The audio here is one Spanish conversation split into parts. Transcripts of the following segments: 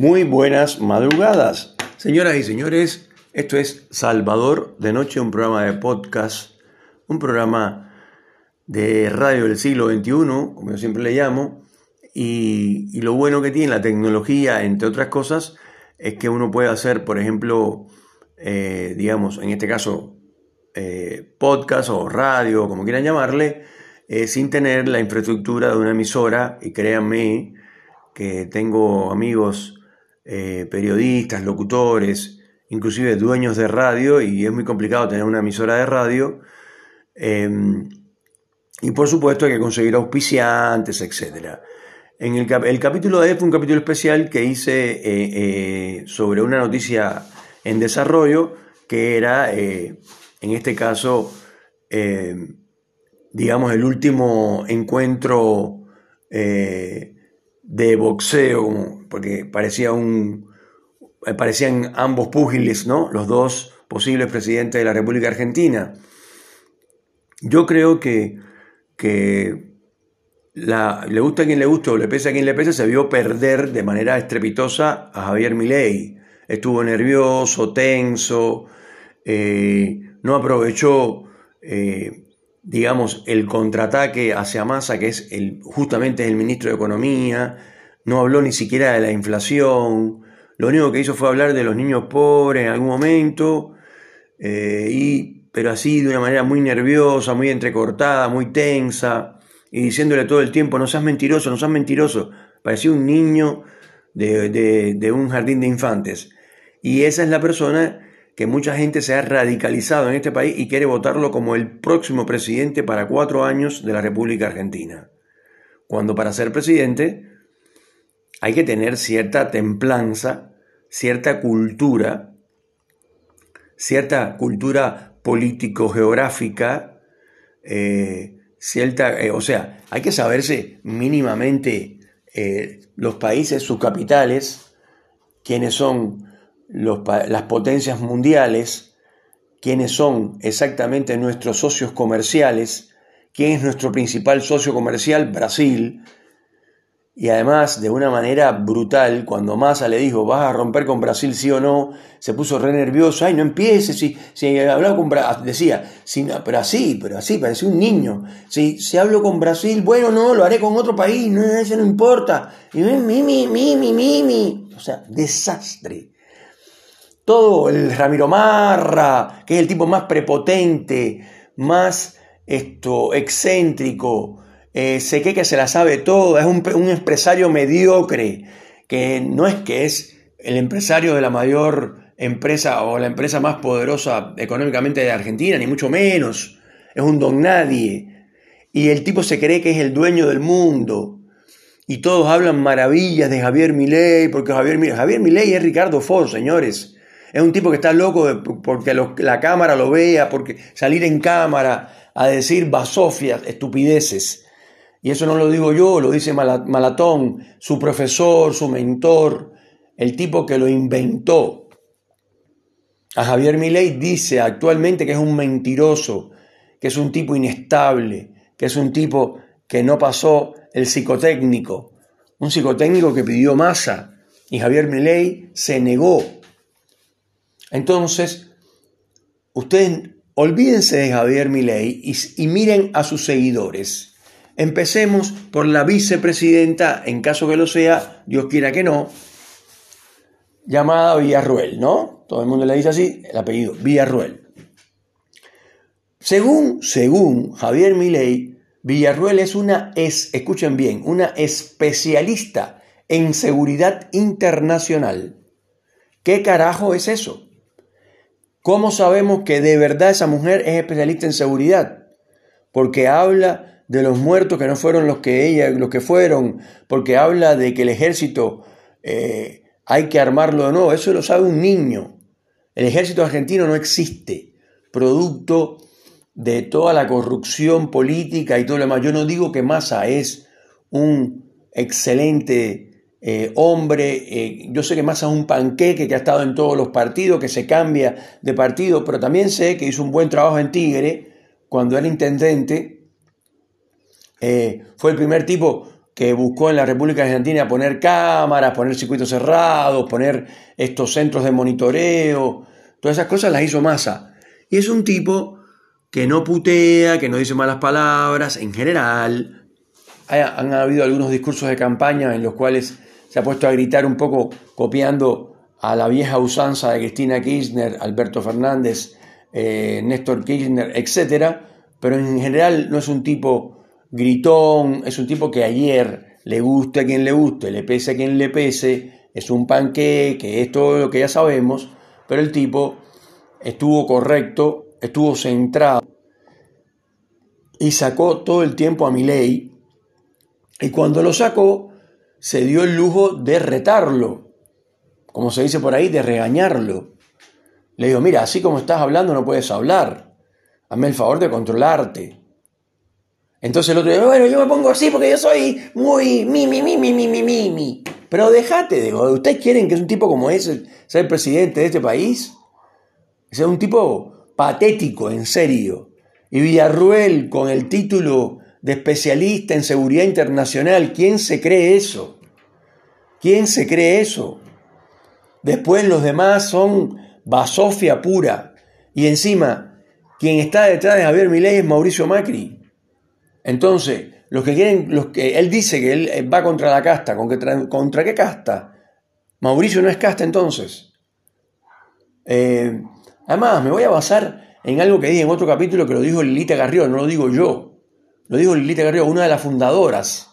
Muy buenas madrugadas. Señoras y señores, esto es Salvador de Noche, un programa de podcast, un programa de radio del siglo XXI, como yo siempre le llamo, y, lo bueno que tiene la tecnología, entre otras cosas, es que uno puede hacer, por ejemplo, eh, digamos, en este caso, eh, podcast o radio, como quieran llamarle, eh, sin tener la infraestructura de una emisora, y créanme que tengo amigos eh, periodistas, locutores, inclusive dueños de radio, y es muy complicado tener una emisora de radio. Em, y por supuesto hay que conseguir auspiciantes, etc. En el, capítulo de fue un capítulo especial que hice eh, eh, sobre una noticia en desarrollo que era, en este caso, digamos, el último encuentro de boxeo, porque parecía un, eh, parecían ambos púgiles, ¿no? Los dos posibles presidentes de la República Argentina. Yo creo que, que le gusta a quien le guste o le pese a quien le pese, se vio perder de manera estrepitosa a Javier Milei. Estuvo nervioso, tenso, eh, no aprovechó, eh, digamos, el contraataque hacia Massa, que es el, justamente el ministro de Economía, no habló ni siquiera de la inflación, lo único que hizo fue hablar de los niños pobres en algún momento, eh, y, pero así de una manera muy nerviosa, muy entrecortada, muy tensa, y diciéndole todo el tiempo, no seas mentiroso, no seas mentiroso. Parecía un niño de, de un jardín de infantes. Y esa es la persona que mucha gente se ha radicalizado en este país y quiere votarlo como el próximo presidente para cuatro años de la República Argentina. Cuando para ser presidente hay que tener cierta templanza, cierta cultura, cierta cultura político-geográfica, eh, cierta, eh, o sea, hay que saberse mínimamente eh, los países, sus capitales, quiénes son las potencias mundiales, quiénes son exactamente nuestros socios comerciales, quién es nuestro principal socio comercial, Brasil, y además, de una manera brutal, cuando Massa le dijo, vas a romper con Brasil sí o no, se puso re nervioso, ay, no empieces, si, si hablaba con Brasil, decía, si, pero así, pero así, parecía un niño, si, si hablo con Brasil, bueno, no, lo haré con otro país, no, eso no importa, y mi, mi, mi, mi, mi, o sea, desastre. Todo el Ramiro Marra, que es el tipo más prepotente, más esto, excéntrico, eh, sé que, se la sabe todo, es un, un, empresario mediocre, que no es que es el empresario de la mayor empresa o la empresa más poderosa económicamente de Argentina, ni mucho menos, es un don nadie. Y el tipo se cree que es el dueño del mundo. Y todos hablan maravillas de Javier Milei, porque Javier, Javier Milei es Ricardo Ford, señores. Es un tipo que está loco porque la cámara lo vea, porque salir en cámara a decir basofias, estupideces. Y eso no lo digo yo, lo dice Malatón, su profesor, su mentor, el tipo que lo inventó. A Javier Milei dice actualmente que es un mentiroso, que es un tipo inestable, que es un tipo que no pasó el psicotécnico, un psicotécnico que pidió masa y Javier Milei se negó. Entonces, ustedes olvídense de Javier Milei y, miren a sus seguidores. Empecemos por la vicepresidenta, en caso que lo sea, Dios quiera que no, llamada Villarruel, ¿no? Todo el mundo le dice así, el apellido, Villarruel. Según, según Javier Milei, Villarruel es una, es, escuchen bien, una especialista en seguridad internacional. ¿Qué carajo es eso? ¿Cómo sabemos que de verdad esa mujer es especialista en seguridad? Porque habla de los muertos que no fueron los que ella, los que fueron, porque habla de que el ejército eh, hay que armarlo de nuevo. Eso lo sabe un niño. El ejército argentino no existe, producto de toda la corrupción política y todo lo demás. Yo no digo que Massa es un excelente eh, hombre. Eh, yo sé que Massa es un panqueque que ha estado en todos los partidos, que se cambia de partido, pero también sé que hizo un buen trabajo en Tigre cuando era intendente eh, fue el primer tipo que buscó en la República Argentina poner cámaras, poner circuitos cerrados, poner estos centros de monitoreo, todas esas cosas las hizo Massa. Y es un tipo que no putea, que no dice malas palabras, en general. Han habido algunos discursos de campaña en los cuales se ha puesto a gritar un poco copiando a la vieja usanza de Cristina Kirchner, Alberto Fernández, eh, Néstor Kirchner, etc. Pero en general no es un tipo gritón, es un tipo que ayer le guste a quien le guste, le pese a quien le pese, es un panqueque, es todo lo que ya sabemos, pero el tipo estuvo correcto, estuvo centrado y sacó todo el tiempo a Milei y cuando lo sacó se dio el lujo de retarlo, como se dice por ahí, de regañarlo. Le digo, mira, así como estás hablando no puedes hablar. Hazme el favor de controlarte. Entonces el otro dice, bueno, yo me pongo así porque yo soy muy mi, mi, mi, mi. Pero déjate, digo, ¿ustedes quieren que un tipo como ese sea el presidente de este país? Sea un tipo patético, en serio. Y Villarruel con el título de especialista en seguridad internacional, ¿quién se cree eso? ¿Quién se cree eso? Después los demás son basofia pura. Y encima, quien está detrás de Javier Milei es Mauricio Macri. Entonces, los que quieren, los que él dice que él eh, va contra la casta, ¿contra, qué casta? Mauricio no es casta entonces. Eh, además, me voy a basar en algo que dije en otro capítulo que lo dijo Lilita Garrió, no lo digo yo. Lo dijo Lilita Garrió, una de las fundadoras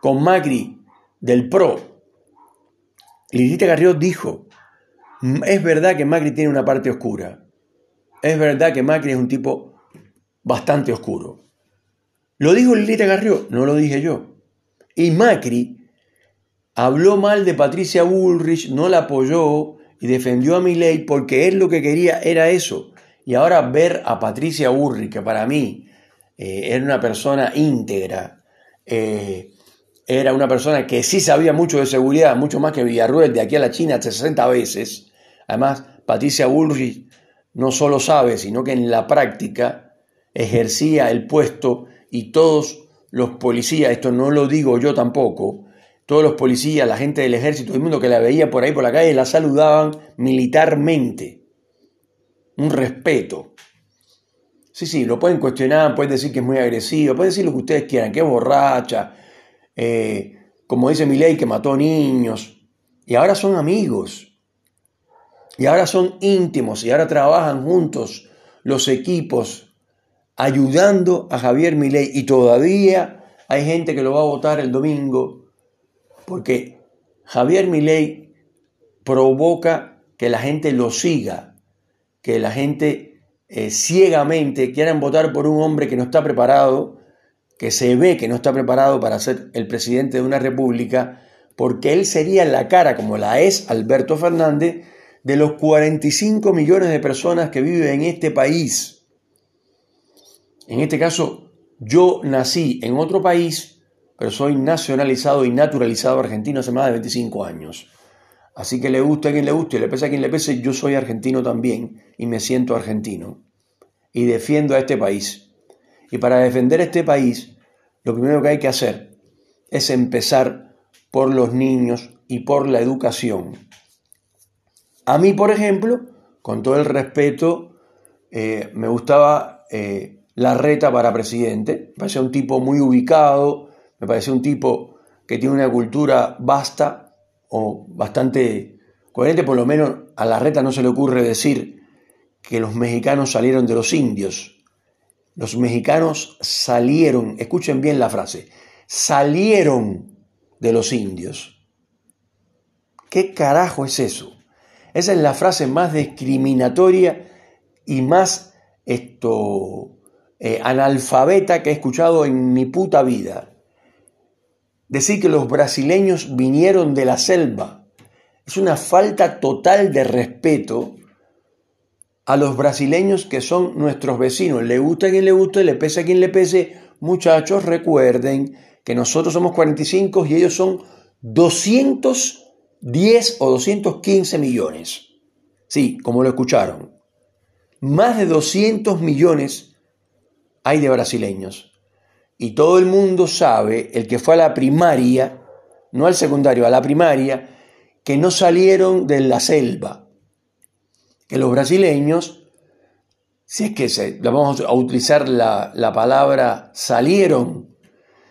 con Macri del PRO. Lilita Garrió dijo, es verdad que Macri tiene una parte oscura. Es verdad que Macri es un tipo bastante oscuro. Lo dijo Lilita Garrió, no lo dije yo. Y Macri habló mal de Patricia Bullrich, no la apoyó y defendió a Milei porque él lo que quería era eso. Y ahora ver a Patricia Bullrich, que para mí eh, era una persona íntegra, eh, era una persona que sí sabía mucho de seguridad, mucho más que Villarruel, de aquí a la China hasta 60 veces. Además, Patricia Bullrich no solo sabe, sino que en la práctica ejercía el puesto y todos los policías, esto no lo digo yo tampoco, todos los policías, la gente del ejército, todo el mundo que la veía por ahí por la calle, la saludaban militarmente. Un respeto. Sí, sí, lo pueden cuestionar, pueden decir que es muy agresivo, pueden decir lo que ustedes quieran, que es borracha, eh, como dice ley que mató niños. Y ahora son amigos. Y ahora son íntimos y ahora trabajan juntos los equipos ayudando a Javier Milei y todavía hay gente que lo va a votar el domingo porque Javier Milei provoca que la gente lo siga, que la gente eh, ciegamente quieran votar por un hombre que no está preparado, que se ve que no está preparado para ser el presidente de una república, porque él sería la cara, como la es Alberto Fernández, de los 45 millones de personas que viven en este país en este caso, yo nací en otro país, pero soy nacionalizado y naturalizado argentino hace más de 25 años. Así que le guste a quien le guste, le pese a quien le pese, yo soy argentino también y me siento argentino. Y defiendo a este país. Y para defender este país, lo primero que hay que hacer es empezar por los niños y por la educación. A mí, por ejemplo, con todo el respeto, eh, me gustaba eh, la reta para presidente. Me parece un tipo muy ubicado, me parece un tipo que tiene una cultura vasta o bastante coherente, por lo menos a la reta no se le ocurre decir que los mexicanos salieron de los indios. Los mexicanos salieron, escuchen bien la frase, salieron de los indios. ¿Qué carajo es eso? Esa es la frase más discriminatoria y más esto eh, analfabeta que he escuchado en mi puta vida. Decir que los brasileños vinieron de la selva es una falta total de respeto a los brasileños que son nuestros vecinos. Le gusta a quien le guste, le pese a quien le pese. Muchachos, recuerden que nosotros somos 45 y ellos son 210 o 215 millones. Sí, como lo escucharon. Más de 200 millones hay de brasileños. Y todo el mundo sabe, el que fue a la primaria, no al secundario, a la primaria, que no salieron de la selva. Que los brasileños, si es que se, vamos a utilizar la, la palabra salieron,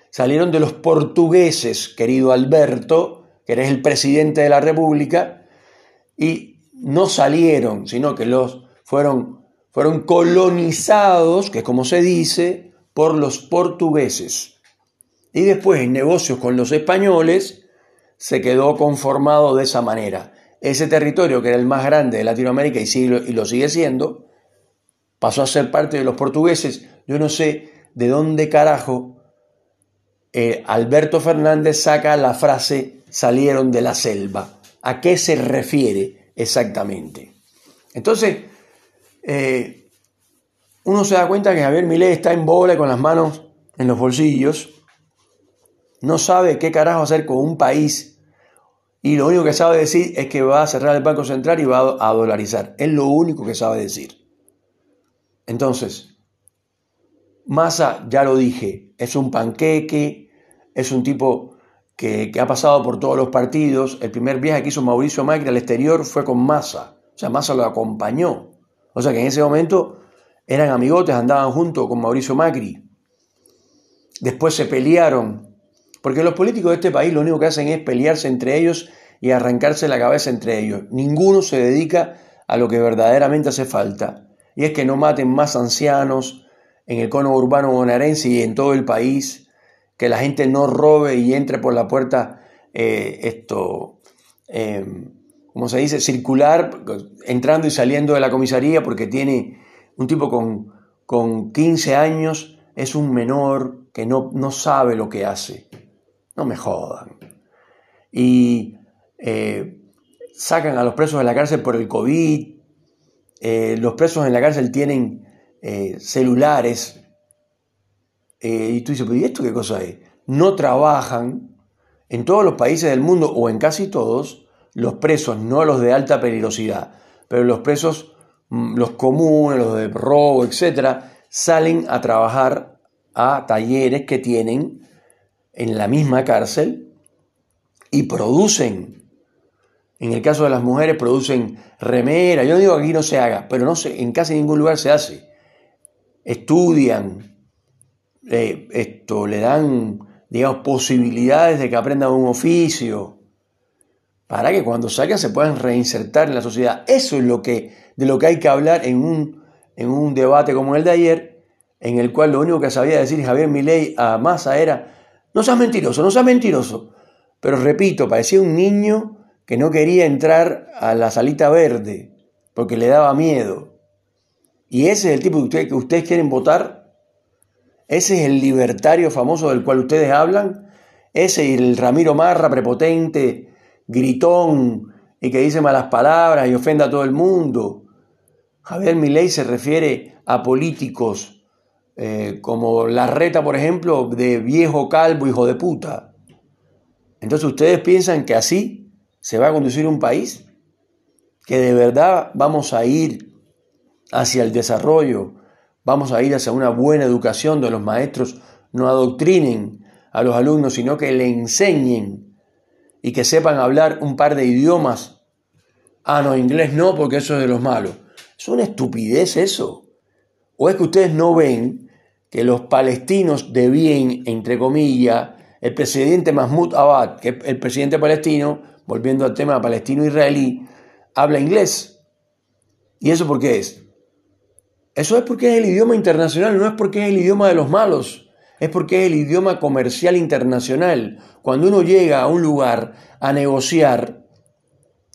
salieron de los portugueses, querido Alberto, que eres el presidente de la República, y no salieron, sino que los fueron, fueron colonizados, que es como se dice, por los portugueses. Y después en negocios con los españoles se quedó conformado de esa manera. Ese territorio, que era el más grande de Latinoamérica y, y lo sigue siendo, pasó a ser parte de los portugueses. Yo no sé de dónde carajo eh, Alberto Fernández saca la frase salieron de la selva. ¿A qué se refiere exactamente? Entonces, eh, uno se da cuenta que Javier Milei está en bola con las manos en los bolsillos, no sabe qué carajo hacer con un país y lo único que sabe decir es que va a cerrar el Banco Central y va a dolarizar. Es lo único que sabe decir. Entonces, Massa, ya lo dije, es un panqueque, es un tipo que, ha pasado por todos los partidos. El primer viaje que hizo Mauricio Macri al exterior fue con Massa. O sea, Massa lo acompañó. O sea que en ese momento eran amigotes, andaban juntos con Mauricio Macri. Después se pelearon. Porque los políticos de este país lo único que hacen es pelearse entre ellos y arrancarse la cabeza entre ellos. Ninguno se dedica a lo que verdaderamente hace falta. Y es que no maten más ancianos en el cono urbano bonaerense y en todo el país que la gente no robe y entre por la puerta, eh, esto, eh, como se dice, circular, entrando y saliendo de la comisaría porque tiene un tipo con, con 15 años, es un menor que no, no sabe lo que hace. No me jodan. Y eh, sacan a los presos de la cárcel por el COVID. los presos en la cárcel tienen celulares eh, y tú dices, ¿y esto qué cosa es? No trabajan. En todos los países del mundo, o en casi todos, los presos, no los de alta peligrosidad, pero los presos, los comunes, los de robo, etcétera, salen a trabajar a talleres que tienen en la misma cárcel y producen. En el caso de las mujeres producen remera. Yo no digo que aquí no se haga, pero no en casi ningún lugar se hace. Estudian, esto, le dan, digamos, posibilidades de que aprendan un oficio, para que cuando salgan se puedan reinsertar en la sociedad. Eso es lo que, de lo que hay que hablar en un, en un debate como el de ayer, en el cual lo único que sabía decir Javier Milei a Massa era, no seas mentiroso, no seas mentiroso. Pero repito, parecía un niño que no quería entrar a la salita verde, porque le daba miedo. Y ese es el tipo que ustedes quieren votar ese es el libertario famoso del cual ustedes hablan. Ese es el Ramiro Marra, prepotente, gritón y que dice malas palabras y ofenda a todo el mundo. Javier Milei se refiere a políticos eh, como Larreta, por ejemplo, de viejo calvo, hijo de puta. Entonces, ¿ustedes piensan que así se va a conducir un país? ¿Que de verdad vamos a ir hacia el desarrollo, Vamos a ir hacia una buena educación donde los maestros no adoctrinen a los alumnos, sino que le enseñen y que sepan hablar un par de idiomas. Ah, no, inglés no, porque eso es de los malos. Es una estupidez eso. ¿O es que ustedes no ven que los palestinos de bien, entre comillas, el presidente Mahmoud Abbas, que es el presidente palestino, volviendo al tema palestino-israelí, habla inglés? ¿Y eso por qué es? Eso es porque es el idioma internacional, no es porque es el idioma de los malos, es porque el idioma comercial internacional. Cuando uno llega a un lugar a negociar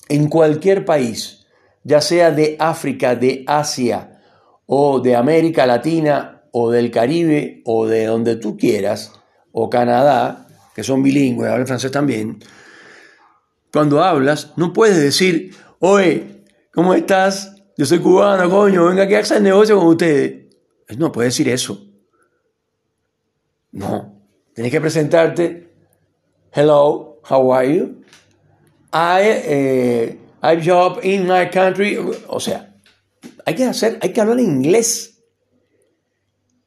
en cualquier país, ya sea de África, de Asia o de América Latina o del Caribe o de donde tú quieras, o Canadá, que son bilingües, hablan francés también, cuando hablas no puedes decir, oye, ¿cómo estás? Yo soy cubano, coño, venga aquí a hacer negocio con ustedes. No puede decir eso. No. Tienes que presentarte. Hello, how are you? I, eh, I job in my country. O sea, hay que hacer, hay que hablar inglés.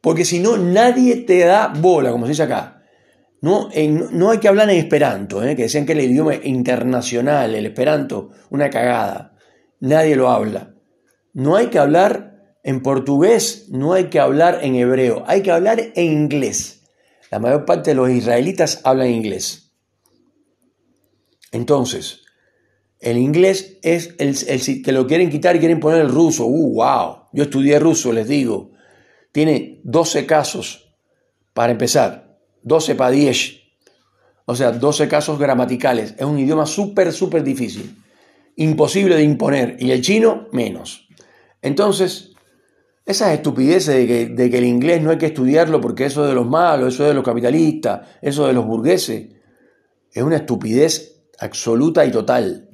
porque si no nadie te da bola, como se dice acá. No, no hay que hablar en esperanto, ¿eh? que decían que el idioma internacional, el esperanto, una cagada. Nadie lo habla. No hay que hablar en portugués, no hay que hablar en hebreo, hay que hablar en inglés. La mayor parte de los israelitas hablan inglés. Entonces, el inglés es el, que lo quieren quitar y quieren poner el ruso. ¡Uh, wow! Yo estudié ruso, les digo. Tiene 12 casos para empezar. 12 para 10. O sea, 12 casos gramaticales. Es un idioma súper, súper difícil. Imposible de imponer. Y el chino, menos. Entonces, esas estupideces de que, el inglés no hay que estudiarlo porque eso es de los malos, eso es de los capitalistas, eso de los burgueses, es una estupidez absoluta y total.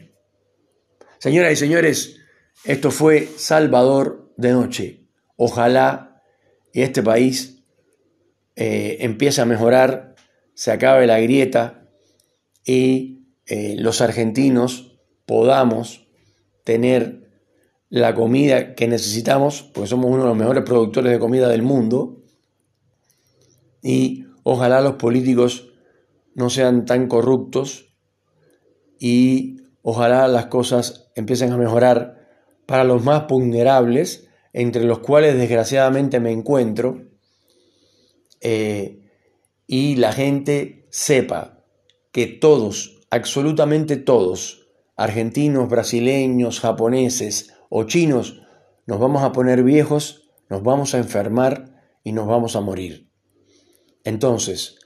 Señoras y señores, esto fue Salvador de Noche. Ojalá este país eh, empiece a mejorar, se acabe la grieta y eh, los argentinos podamos tener la comida que necesitamos, porque somos uno de los mejores productores de comida del mundo, y ojalá los políticos no sean tan corruptos y Ojalá las cosas empiecen a mejorar para los más vulnerables, entre los cuales desgraciadamente me encuentro, eh, y la gente sepa que todos, absolutamente todos, argentinos, brasileños, japoneses o chinos, nos vamos a poner viejos, nos vamos a enfermar y nos vamos a morir. Entonces,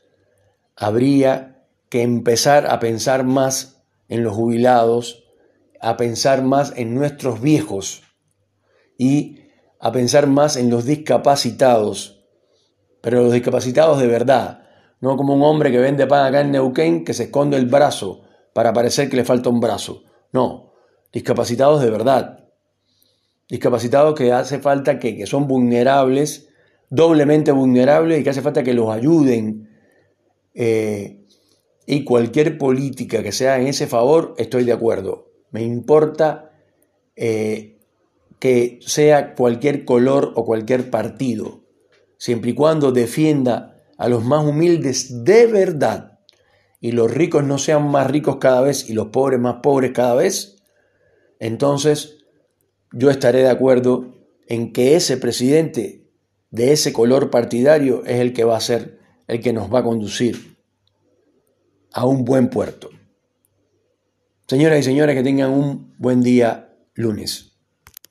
habría que empezar a pensar más en los jubilados, a pensar más en nuestros viejos y a pensar más en los discapacitados, pero los discapacitados de verdad, no como un hombre que vende pan acá en Neuquén que se esconde el brazo para parecer que le falta un brazo. No, discapacitados de verdad. Discapacitados que hace falta que, que son vulnerables, doblemente vulnerables y que hace falta que los ayuden. Eh, y cualquier política que sea en ese favor, estoy de acuerdo. Me importa eh, que sea cualquier color o cualquier partido, siempre y cuando defienda a los más humildes de verdad y los ricos no sean más ricos cada vez y los pobres más pobres cada vez, entonces yo estaré de acuerdo en que ese presidente de ese color partidario es el que va a ser el que nos va a conducir a un buen puerto. Señoras y señores, que tengan un buen día lunes.